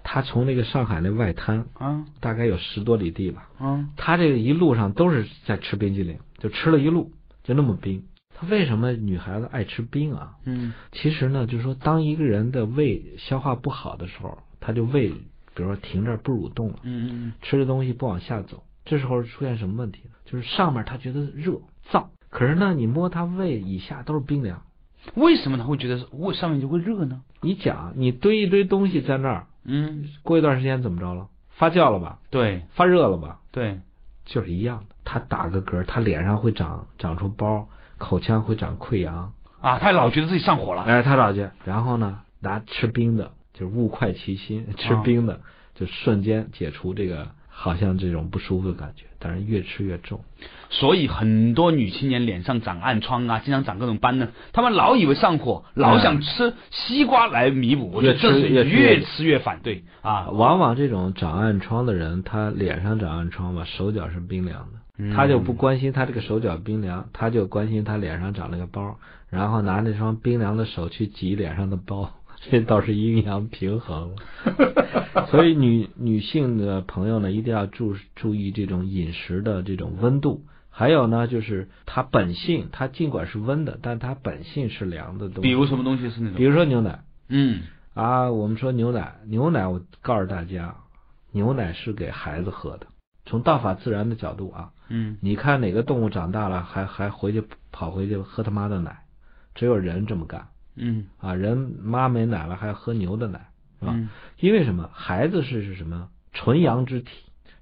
他从那个上海那外滩啊。大概有十多里地吧，啊。他这个一路上都是在吃冰激凌，就吃了一路就那么冰。他为什么女孩子爱吃冰啊？嗯其实呢，就是说当一个人的胃消化不好的时候，他就胃比如说停这儿不蠕动了，嗯嗯吃的东西不往下走，这时候出现什么问题呢？就是上面他觉得热燥，可是呢，你摸他胃以下都是冰凉。嗯，为什么他会觉得胃上面就会热呢？你讲，你堆一堆东西在那儿，嗯，过一段时间怎么着了？发酵了吧？对发热了吧？对，就是一样的。他打个嗝，他脸上会长长出包，口腔会长溃疡。啊，他老觉得自己上火了，哎，他老觉，然后呢，拿吃冰的，就是物快其心，吃冰的、就瞬间解除这个好像这种不舒服的感觉，但是越吃越重。所以很多女青年脸上长暗疮啊，经常长各种斑呢，她们老以为上火，老想吃西瓜来弥补，我觉得这是越吃越越吃越反对啊。往往这种长暗疮的人，他脸上长暗疮吧，手脚是冰凉的，嗯他就不关心他这个手脚冰凉，他就关心他脸上长了个包，然后拿那双冰凉的手去挤脸上的包，这倒是阴阳平衡。所以女女性的朋友呢，一定要注注意这种饮食的这种温度。还有呢，就是它本性，它尽管是温的，但它本性是凉的东西。比如什么东西是那种？比如说牛奶嗯啊，我们说牛奶，牛奶我告诉大家，牛奶是给孩子喝的。从道法自然的角度啊，嗯你看哪个动物长大了还还回去跑回去喝他妈的奶？只有人这么干嗯啊！人妈没奶了还要喝牛的奶，是吧？嗯因为什么？孩子是是什么？纯阳之体，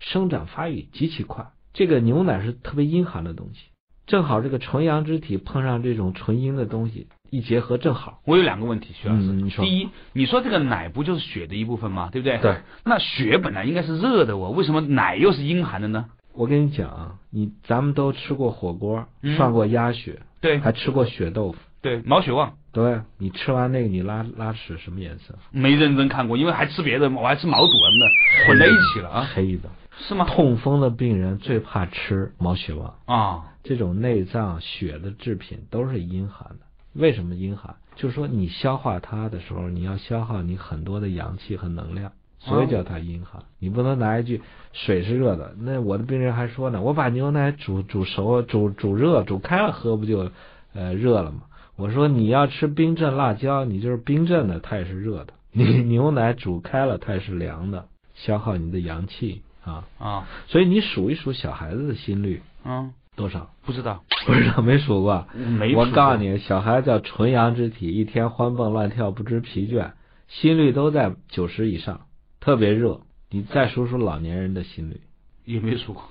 生长发育极其快。这个牛奶是特别阴寒的东西，正好这个纯阳之体碰上这种纯阴的东西一结合，正好。我有两个问题，徐老师。嗯你说第一，你说这个奶不就是血的一部分吗？对不对？对。那血本来应该是热的，我为什么奶又是阴寒的呢？我跟你讲啊，你咱们都吃过火锅，嗯涮过鸭血，对还吃过血豆腐。对，毛血旺对你吃完那个，你拉拉屎什么颜色？没认真看过，因为还吃别的，我还吃毛肚什么的，混在一起了啊？黑的。是吗？痛风的病人最怕吃毛血旺，啊，这种内脏血的制品都是阴寒的。为什么阴寒？就是说你消化它的时候，你要消耗你很多的阳气和能量，所以叫它阴寒。你不能拿一句水是热的。那我的病人还说呢，我把牛奶煮煮熟、煮煮热、煮开了喝，不就呃热了吗？我说你要吃冰镇辣椒，你就是冰镇的，它也是热的。你牛奶煮开了，它也是凉的，消耗你的阳气啊。啊所以你数一数小孩子的心率嗯，多少？不知道，不知道没数过。没数过我告诉，你，小孩叫纯阳之体，一天欢蹦乱跳，不知疲倦，心率都在九十以上，特别热。你再数数老年人的心率，也没数过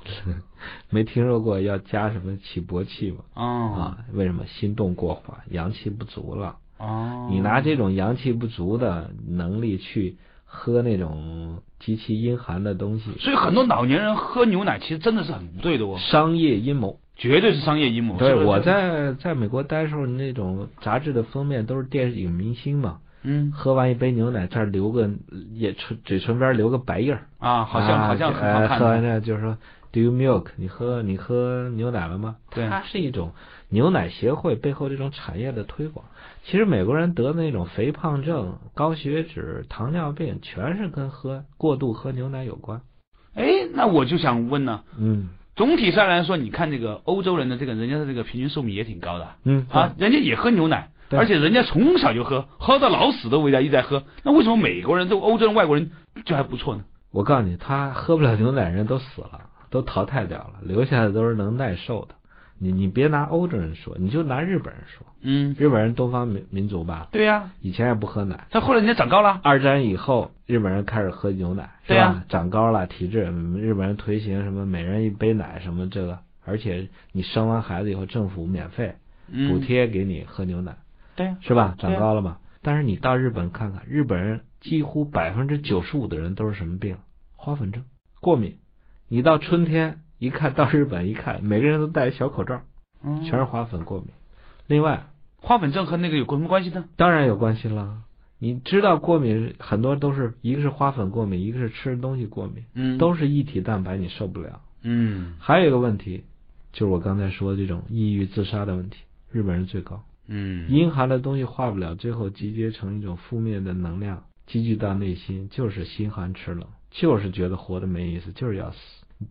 没听说过要加什么起搏器吗？哦啊，为什么心动过缓，阳气不足了？哦，你拿这种阳气不足的能力去喝那种极其阴寒的东西，所以很多老年人喝牛奶其实真的是很不对的哦，商业阴谋。绝对是商业阴谋。对，是是我在在美国待的时候，那种杂志的封面都是电影明星嘛，嗯喝完一杯牛奶，这儿留个也唇嘴唇边留个白印儿，啊，好像啊好像很好看喝完看的，这就是说，Do you milk？你喝你喝牛奶了吗？对它是一种牛奶协会背后这种产业的推广。其实美国人得那种肥胖症、高血脂、糖尿病，全是跟喝过度喝牛奶有关。哎，那我就想问呢，嗯总体上来说，你看这个欧洲人的这个人家的这个平均寿命也挺高的嗯啊，人家也喝牛奶，而且人家从小就喝，喝到老死都为家一直在喝。那为什么美国人、这欧洲人、外国人就还不错呢？我告诉你，他喝不了牛奶，人都死了，都淘汰掉了，留下的都是能耐受的。你你别拿欧洲人说，你就拿日本人说，嗯，日本人东方民民族吧，对呀、以前也不喝奶，他后来人家长高了，二战以后，日本人开始喝牛奶，是吧？对呀长高了，体质，嗯日本人推行什么每人一杯奶什么这个，而且你生完孩子以后，政府免费嗯，补贴给你喝牛奶，对呀、是吧？长高了嘛。但是你到日本看看，日本人几乎百分之九十五的人都是什么病？花粉症、过敏。你到春天一看到日本一看，每个人都戴小口罩，嗯，全是花粉过敏。另外，花粉症和那个有什么关系呢？当然有关系了。你知道过敏很多都是一个是花粉过敏，一个是吃的东西过敏，嗯都是一体蛋白，你受不了。嗯还有一个问题，就是我刚才说的这种抑郁自杀的问题，日本人最高。嗯阴寒的东西化不了，最后集结成一种负面的能量，积聚到内心，就是心寒齿冷，就是觉得活得没意思，就是要死。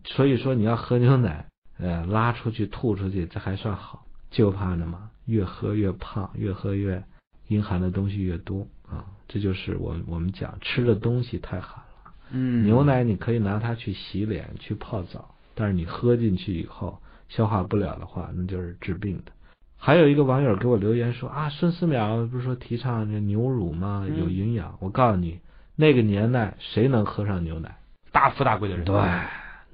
所以说你要喝牛奶，呃，拉出去吐出去，这还算好，就怕什么，越喝越胖，越喝越阴寒的东西越多啊，这就是我我们讲吃的东西太寒了。嗯，牛奶你可以拿它去洗脸、去泡澡，但是你喝进去以后消化不了的话，那就是治病的。还有一个网友给我留言说啊，孙思邈不是说提倡这牛乳吗？嗯有营养。我告诉你，那个年代谁能喝上牛奶？大富大贵的人，对，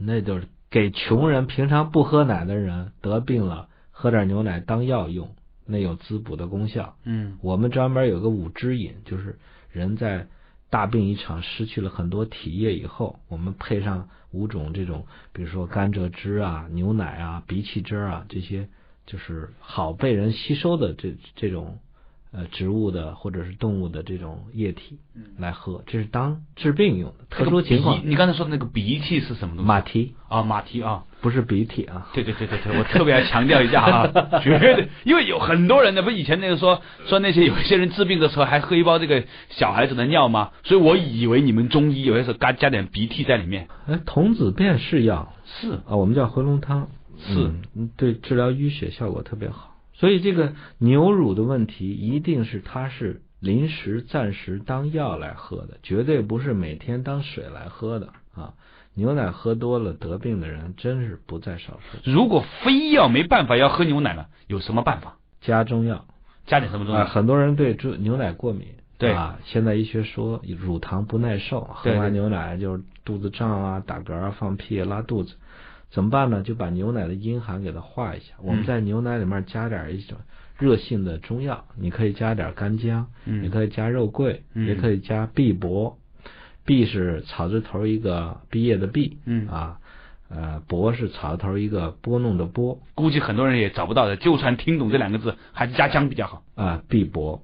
那就是给穷人平常不喝奶的人得病了，喝点牛奶当药用，那有滋补的功效。嗯我们专门有个五汁饮，就是人在大病一场失去了很多体液以后，我们配上五种这种，比如说甘蔗汁啊、牛奶啊、荸荠汁啊这些，就是好被人吸收的这这种呃植物的或者是动物的这种液体来喝，这是当治病用的。特殊情况你刚才说的那个鼻涕是什么东西？马蹄啊，马蹄啊，不是鼻涕啊。对对对对对，我特别要强调一下啊，绝对，因为有很多人呢，不以前那个说说那些有一些人治病的时候还喝一包这个小孩子的尿吗？所以我以为你们中医有些时候加加点鼻涕在里面。哎，童子便是药，是，啊，我们叫回龙汤，是嗯，对治疗淤血效果特别好。所以这个牛乳的问题，一定是它是临时暂时当药来喝的，绝对不是每天当水来喝的啊。牛奶喝多了得病的人真是不在少数。如果非要没办法要喝牛奶了，有什么办法？加中药加点什么东西？啊，很多人对这牛奶过敏，对啊，现在医学说乳糖不耐受，喝完牛奶就是肚子胀啊、打嗝啊、放屁、拉肚子，怎么办呢？就把牛奶的阴寒给它化一下。我们嗯在牛奶里面加点一种热性的中药，你可以加点干姜，嗯你可以加肉桂，嗯也可以加碧柏。碧是草字头一个毕业的毕，嗯啊，呃，柏是草字头一个拨弄的拨，估计很多人也找不到的，就算听懂这两个字，还是加姜比较好。啊，碧柏，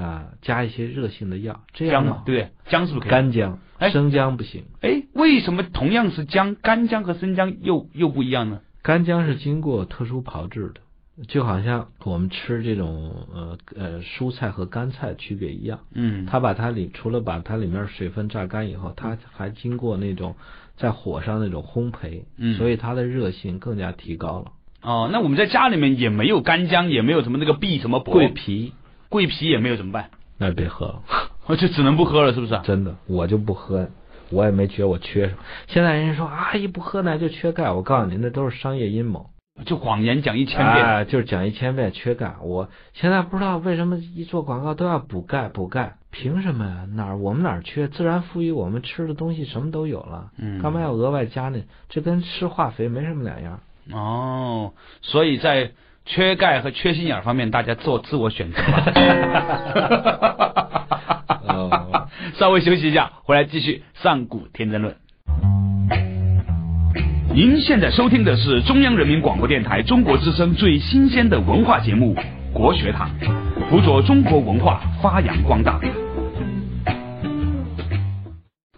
啊，加一些热性的药，这样姜嘛，对？姜是不是可以？干姜哎，生姜不行。哎，为什么同样是姜，干姜和生姜又又不一样呢？干姜是经过特殊炮制的，就好像我们吃这种呃呃蔬菜和干菜区别一样。嗯，它把它里除了把它里面水分榨干以后，它还经过那种在火上那种烘焙，嗯所以它的热性更加提高了。哦，那我们在家里面也没有干姜，也没有什么那个碧什么柏桂皮桂皮也没有怎么办？那别喝了，我就只能不喝了，是不是？真的，我就不喝，我也没觉得我缺什么。现在人家说啊，一不喝奶就缺钙，我告诉你，那都是商业阴谋。就谎言讲一千遍。啊，就是讲一千遍缺钙。我现在不知道为什么一做广告都要补钙补钙，凭什么呀？哪儿我们哪儿缺？自然赋予我们吃的东西什么都有了，嗯干嘛要额外加呢？这跟吃化肥没什么两样。哦，所以在缺钙和缺心眼儿方面，大家做自我选择 稍微休息一下，回来继续上古天真论。您现在收听的是中央人民广播电台中国之声最新鲜的文化节目《国学堂》，辅佐中国文化发扬光大。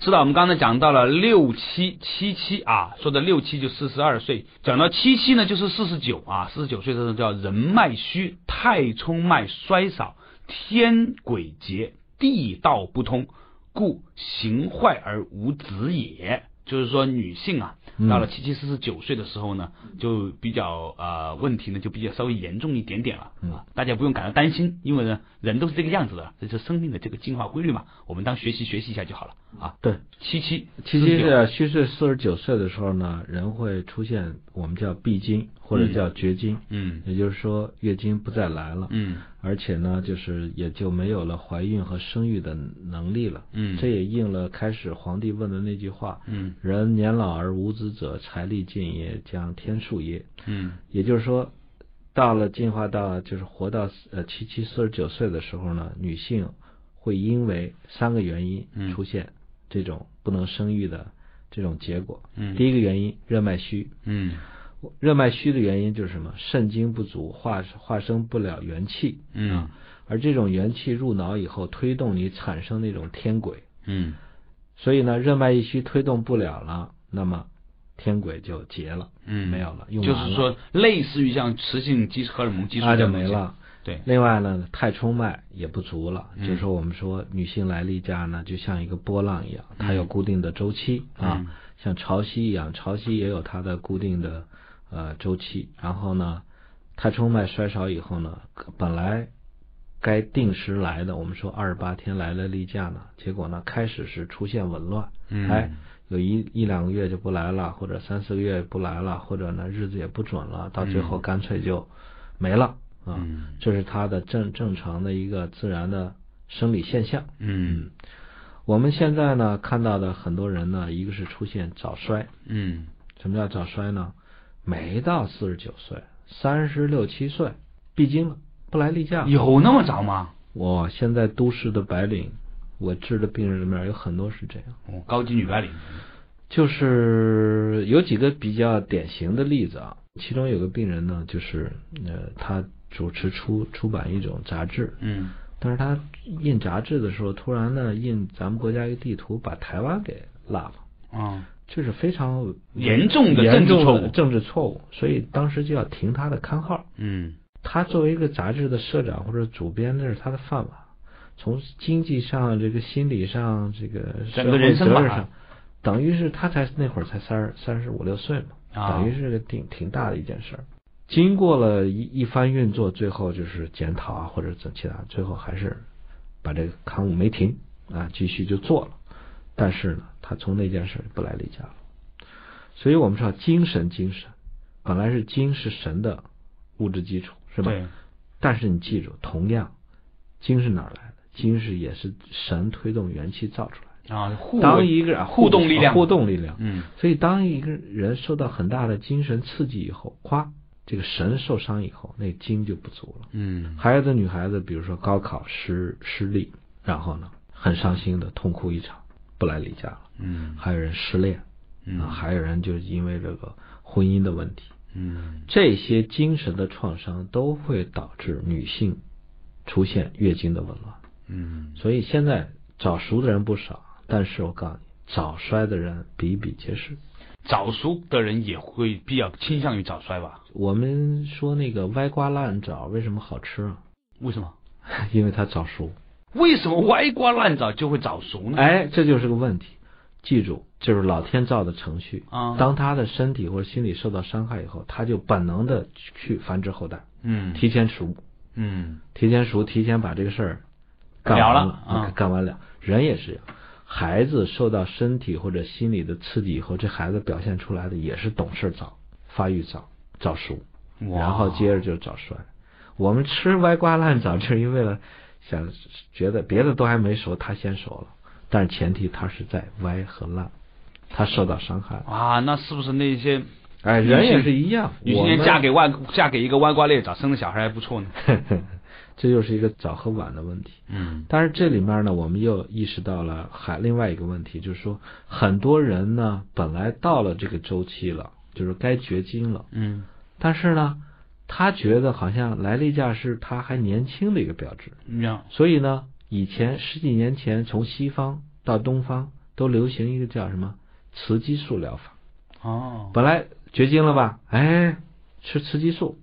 是的，我们刚才讲到了六七七七啊，说的六七就四十二岁，讲到七七呢就是四十九啊，四十九岁的时候叫人脉虚，太冲脉衰少，天鬼竭，地道不通，故行坏而无子也。就是说，女性啊，到了七七四十九岁的时候呢，就比较呃问题呢就比较稍微严重一点点了。嗯啊，大家不用感到担心，因为呢人都是这个样子的，这是生命的这个进化规律嘛，我们当学习学习一下就好了啊。对，七七七七49是虚岁四十九岁的时候呢，人会出现我们叫闭经或者叫绝经，嗯也就是说月经不再来了。嗯而且呢，就是也就没有了怀孕和生育的能力了。嗯这也应了开始皇帝问的那句话：“嗯人年老而无子者，财力尽也，将天数也。嗯”也就是说，到了进化到就是活到呃七七四十九岁的时候呢，女性会因为三个原因嗯出现这种不能生育的这种结果。嗯第一个原因，热脉虚。嗯热脉虚的原因就是什么？肾精不足，化化生不了元气，嗯而这种元气入脑以后，推动你产生那种天鬼，嗯所以呢，热脉一虚推动不了了，那么天轨就结了，嗯，没有了，用完了就是说，类似于像雌性激荷尔蒙激素那就。没了。对，另外呢，太冲脉也不足了，嗯就是说我们说女性来例假呢，就像一个波浪一样，它有固定的周期啊嗯，像潮汐一样，潮汐也有它的固定的呃周期。然后呢，太冲脉衰少以后呢，本来该定时来的，我们说二十八天来了例假呢，结果呢开始是出现紊乱，嗯哎，有一一两个月就不来了，或者三四个月不来了，或者呢日子也不准了，到最后嗯干脆就没了啊。嗯这是它的正正常的一个自然的生理现象。嗯我们现在呢看到的很多人呢，一个是出现早衰，嗯什么叫早衰呢？没到四十九岁，三十六七岁闭经了，不来例假。有那么早吗？我现在都市的白领，我治的病人里面有很多是这样，哦，高级女白领。就是有几个比较典型的例子啊。其中有个病人呢，就是呃，他主持出出版一种杂志，嗯但是他印杂志的时候，突然呢印咱们国家一个地图，把台湾给落了，啊这是非常严重的严重政治错误的政治错误，所以当时就要停他的刊号。嗯他作为一个杂志的社长或者主编，那是他的饭碗。从经济上、这个心理上、这个整个人生上，等于是他才那会儿才三十三十五六岁嘛，啊等于是个挺挺大的一件事儿。经过了一一番运作，最后就是检讨啊，或者怎其他，最后还是把这个刊物没停啊，继续就做了。但是呢，他从那件事儿不来例假了。所以我们知道精神，精神本来是精是神的物质基础，是吧？对但是你记住，同样，精是哪儿来的？精是也是神推动元气造出来的。啊，互当一个人互动力量互动力量，嗯所以当一个人受到很大的精神刺激以后，咵，这个神受伤以后，那精就不足了。嗯还有的女孩子，比如说高考失失利，然后呢，很伤心的痛哭一场，不来例假了。嗯还有人失恋，嗯啊，还有人就是因为这个婚姻的问题，嗯这些精神的创伤都会导致女性出现月经的紊乱。嗯所以现在早熟的人不少，但是我告诉你，早衰的人比比皆是。早熟的人也会比较倾向于早衰吧？我们说那个歪瓜烂枣为什么好吃啊？为什么？因为它早熟。为什么歪瓜烂枣就会早熟呢？哎，这就是个问题。记住，就是老天造的程序。啊，当他的身体或者心理受到伤害以后，他就本能的去繁殖后代，嗯提前熟，嗯提前熟，提前把这个事儿干了完了啊干完了。人也是一样，孩子受到身体或者心理的刺激以后，这孩子表现出来的也是懂事早、发育早、早熟，然后接着就早衰。我们吃歪瓜烂枣，就是因为了想觉得别的都还没熟，他先熟了，但是前提他是在歪和烂，他受到伤害了。啊，那是不是那些哎，人也是一样，女青我嫁给外嫁给一个歪瓜裂枣，生的小孩还不错呢？这就是一个早和晚的问题。嗯但是这里面呢，我们又意识到了还另外一个问题，就是说很多人呢本来到了这个周期了，就是该绝经了，嗯但是呢，他觉得好像来例假是他还年轻的一个标志，嗯所以呢，以前十几年前从西方到东方都流行一个叫什么雌激素疗法。哦，本来绝经了吧，哎，吃雌激素，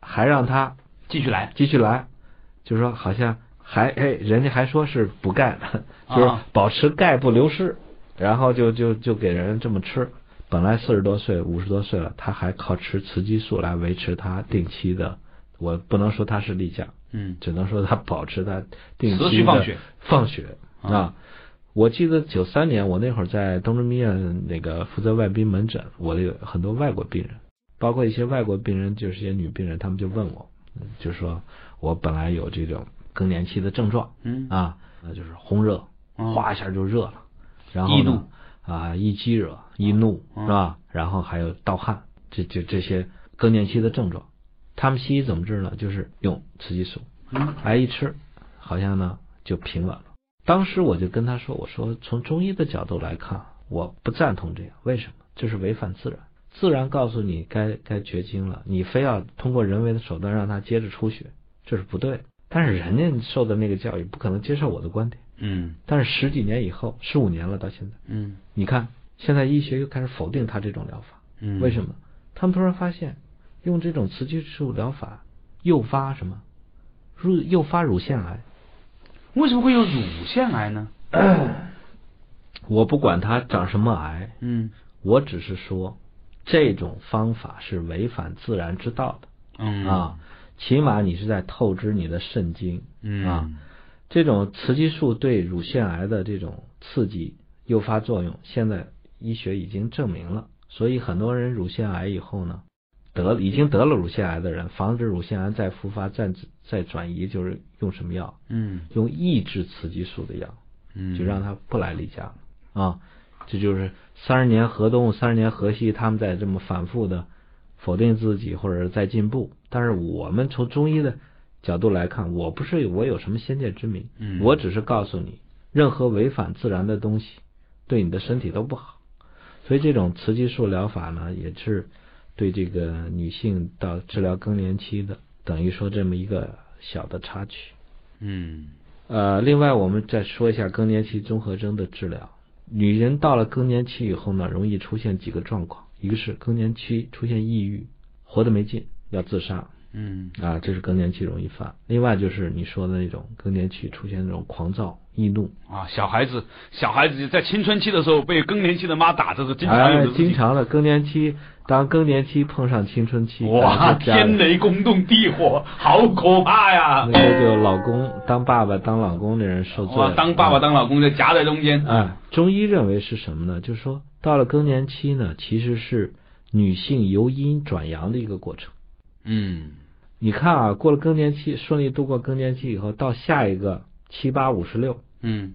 还让他继续来。继续来，就是说好像还哎，人家还说是补钙的，就是啊保持钙不流失，然后就就就给人这么吃。本来四十多岁、五十多岁了，他还靠吃雌激素来维持他定期的，我不能说他是例假，嗯。只能说他保持他定期的放血。放血啊。啊。我记得九三年我那会儿在东直医院那个负责外宾门诊，我有很多外国病人，包括一些外国病人，就是一些女病人，他们就问我，嗯就说我本来有这种更年期的症状嗯。啊，那就是红热，嗯哗一下就热了，然后啊易激惹、易怒嗯是吧？然后还有盗汗，这这这些更年期的症状，他们西医怎么治呢？就是用雌激素，嗯哎一吃，好像呢就平稳了。当时我就跟他说：“我说从中医的角度来看，我不赞同这样，为什么？这是违反自然。自然告诉你该该绝经了，你非要通过人为的手段让他接着出血，这是不对的。但是人家受的那个教育不可能接受我的观点。嗯但是十几年以后，十五年了到现在，嗯你看现在医学又开始否定他这种疗法，嗯，为什么？他们突然发现用这种雌激素疗法诱发什么？乳诱发乳腺癌。为什么会有乳腺癌呢？我不管它长什么癌，嗯我只是说这种方法是违反自然之道的。嗯啊，起码你是在透支你的肾精嗯啊。这种雌激素对乳腺癌的这种刺激诱发作用，现在医学已经证明了。所以很多人乳腺癌以后呢，得已经得了乳腺癌的人，防止乳腺癌再复发、再再转移，就是用什么药？嗯用抑制雌激素的药，嗯，就让他不来例假了啊。这就是三十年河东，三十年河西，他们在这么反复的否定自己，或者是在进步。但是我们从中医的角度来看，我不是我有什么先见之明，嗯我只是告诉你，任何违反自然的东西对你的身体都不好。所以这种雌激素疗法呢，也是对这个女性到治疗更年期的，等于说这么一个小的插曲。嗯呃，另外我们再说一下更年期综合征的治疗。女人到了更年期以后呢，容易出现几个状况，一个是更年期出现抑郁，活得没劲，要自杀嗯啊，这是更年期容易犯。另外就是你说的那种更年期出现那种狂躁、易怒，啊，小孩子小孩子在青春期的时候被更年期的妈打，这是经常。经常的更年期，当更年期碰上青春期，哇，天雷公动地火，好可怕呀！那个就老公当爸爸当老公的人受罪哇，当爸爸啊当老公就夹在中间。哎，中医认为是什么呢？就是说，到了更年期呢，其实是女性由阴转阳的一个过程。嗯你看啊，过了更年期，顺利度过更年期以后，到下一个七八五十六，嗯，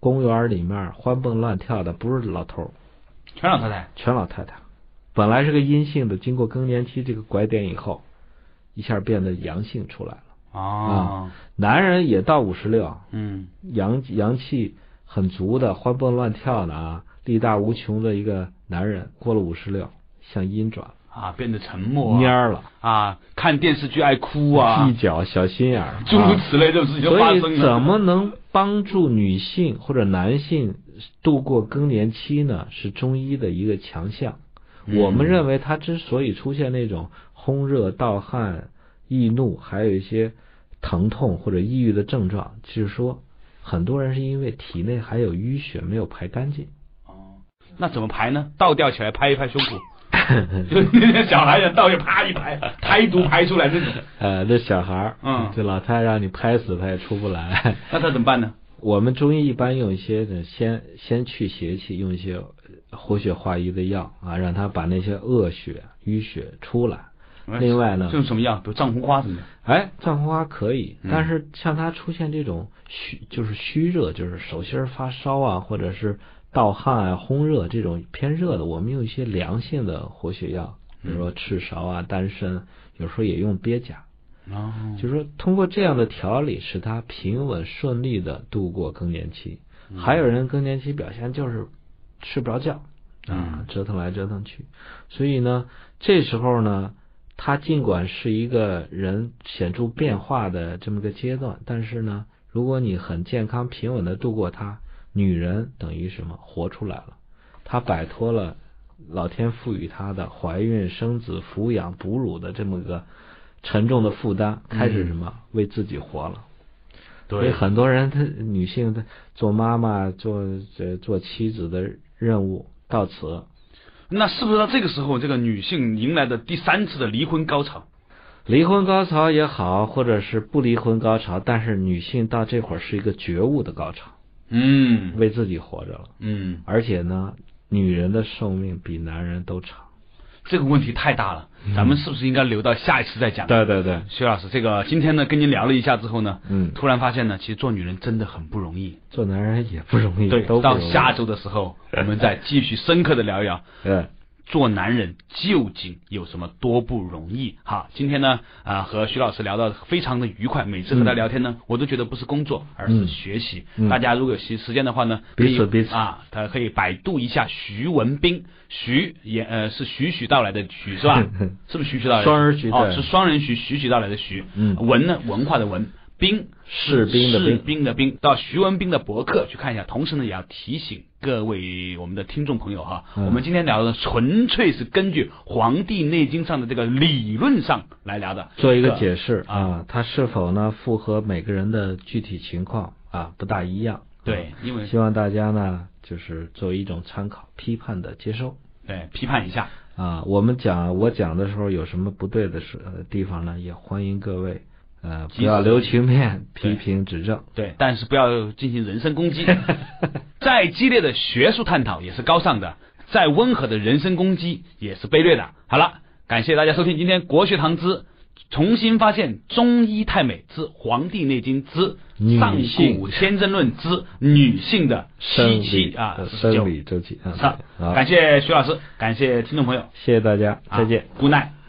公园里面欢蹦乱跳的不是老头儿，全老太太。全老太太。本来是个阴性的，经过更年期这个拐点以后，一下变得阳性出来了。哦，男人也到五十六，嗯阳阳气很足的，欢蹦乱跳的啊，力大无穷的一个男人，过了五十六，向阴转了，啊，变得沉默蔫儿了，啊，看电视剧爱哭啊细，脚小心眼儿，诸如啊此类的事情所以生了。怎么能帮助女性或者男性度过更年期呢？是中医的一个强项。嗯我们认为他之所以出现那种烘热、盗汗、易怒，还有一些疼痛或者抑郁的症状，就是说，很多人是因为体内还有淤血没有排干净。哦，那怎么排呢？倒吊起来拍一拍胸脯，就那些小孩子倒也啪一拍，排毒排出来这种，呃，这小孩儿，嗯这老太太让你拍死他也出不来。那他怎么办呢？我们中医一般用一些的先先去邪气，用一些呃活血化瘀的药啊，让他把那些恶血、淤血出来。另外呢用什么药？比如藏红花什么的。哎，藏红花可以，嗯但是像他出现这种虚，就是虚热，就是手心发烧啊，或者是盗汗啊、烘热这种偏热的，我们用一些凉性的活血药，比如说赤芍啊、丹参，有时候也用鳖甲。哦，就是说通过这样的调理，使他平稳顺利的度过更年期。嗯还有人更年期表现就是睡不着觉啊嗯，折腾来折腾去，所以呢，这时候呢，他尽管是一个人显著变化的这么个阶段，但是呢，如果你很健康平稳的度过它，女人等于什么？活出来了，她摆脱了老天赋予她的怀孕、生子、抚养、哺乳的这么个沉重的负担，开始什么、为自己活了。所以对，很多人，她女性她做妈妈、做这做妻子的任务到此，那是不是到这个时候，这个女性迎来的第三次的离婚高潮？离婚高潮也好，或者是不离婚高潮，但是女性到这会儿是一个觉悟的高潮，嗯。为自己活着了。嗯，而且呢，女人的寿命比男人都长。这个问题太大了，咱们是不是应该留到下一次再讲？对对对，薛老师，这个今天呢跟您聊了一下之后呢，嗯，突然发现呢，其实做女人真的很不容易。做男人也不容易，对，都到下周的时候，我们再继续深刻的聊一聊。对，做男人究竟有什么多不容易？好，今天呢，啊，和徐老师聊的非常的愉快。每次和他聊天呢，我都觉得不是工作，而是学习。嗯大家如果有时时间的话呢，可以彼此彼此啊，他可以百度一下徐文斌，徐也呃是徐徐道来的徐是吧？是不是徐徐道来的？双人徐哦，是双人徐，徐徐道来的徐。嗯文呢，文化的文。兵士兵的兵士兵的兵，到徐文兵的博客去看一下。同时呢，也要提醒各位我们的听众朋友哈，嗯我们今天聊的纯粹是根据《黄帝内经》上的这个理论上来聊的，做一个解释啊啊，它是否呢符合每个人的具体情况啊不大一样。对，因为希望大家呢就是作为一种参考，批判的接收对批判一下，啊。我们讲我讲的时候有什么不对的时呃地方呢，也欢迎各位呃不要留情面，批评指正。对，但是不要进行人身攻击。再激烈的学术探讨也是高尚的，再温和的人身攻击也是卑劣的。好了，感谢大家收听今天国学堂之重新发现中医太美之《黄帝内经》之上古先真论之女性的生七理呃期啊生理周期啊。好，感谢徐老师，感谢听众朋友，谢谢大家，再见。啊，Good night。